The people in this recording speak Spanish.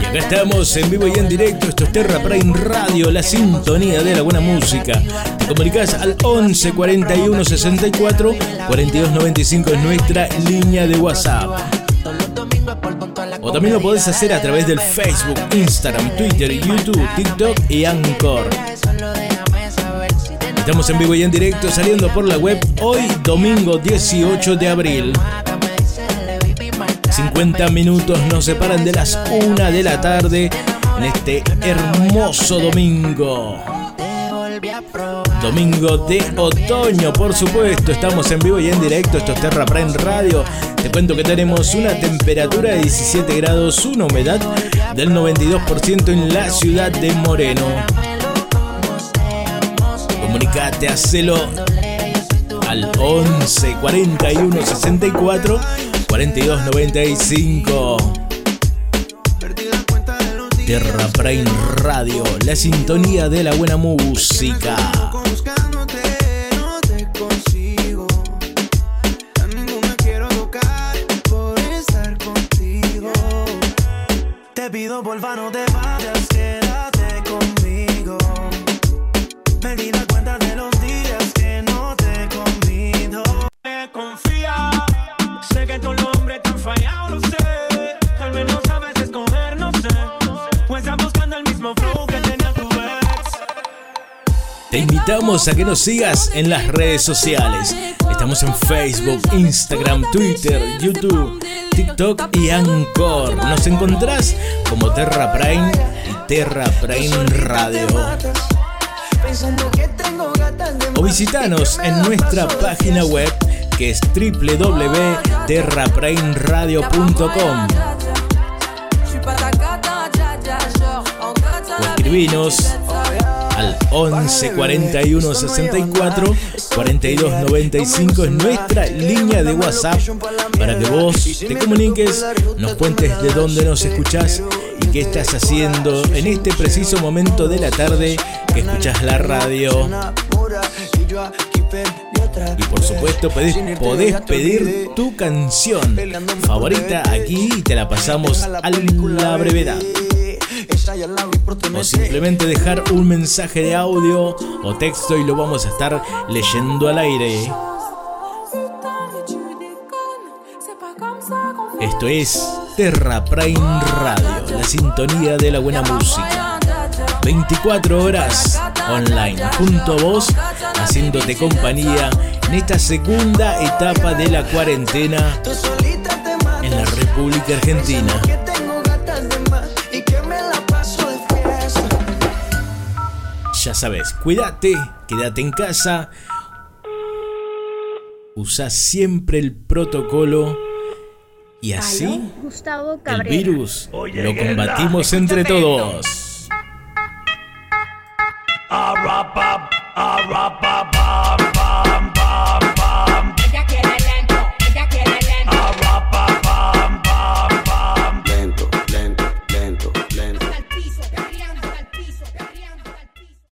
Y acá estamos en vivo y en directo. Esto es Terra Prime Radio, la sintonía de la buena música. Te comunicas al 11 41 64 42 95 es nuestra línea de WhatsApp. O también lo podés hacer a través del Facebook, Instagram, Twitter, YouTube, TikTok y Anchor. Estamos en vivo y en directo saliendo por la web hoy domingo 18 de abril. 50 minutos nos separan de las 1 de la tarde en este hermoso domingo. Domingo de otoño, por supuesto. Estamos en vivo y en directo. Esto es Terra Prime Radio. Te cuento que tenemos una temperatura de 17 grados, una humedad del 92% en la ciudad de Moreno. Comunicate, hacelo al 11 41 64 42 95. Terra Prime Radio, la sintonía de la buena música. Te pido por no te vayas, quédate conmigo. Cuenta Te invitamos a que nos sigas en las redes sociales. Estamos en Facebook, Instagram, Twitter, YouTube, TikTok y Anchor. Nos encontrás como Terra Prime y Terra Prime Radio. O visitanos en nuestra página web que es www.terraprimeradio.com o escribinos al 11 41 64 42 95 es nuestra línea de WhatsApp para que vos te comuniques, nos cuentes de dónde nos escuchás y qué estás haciendo en este preciso momento de la tarde que escuchás la radio. Y por supuesto podés, pedir tu canción favorita aquí y te la pasamos a la brevedad o simplemente dejar un mensaje de audio o texto y lo vamos a estar leyendo al aire. Esto es Terra Prime Radio, la sintonía de la buena música. 24 horas online junto a vos, haciéndote compañía en esta segunda etapa de la cuarentena en la República Argentina. Ya sabes, cuídate, quédate en casa. Usa siempre el protocolo y así Gustavo el virus lo combatimos entre todos.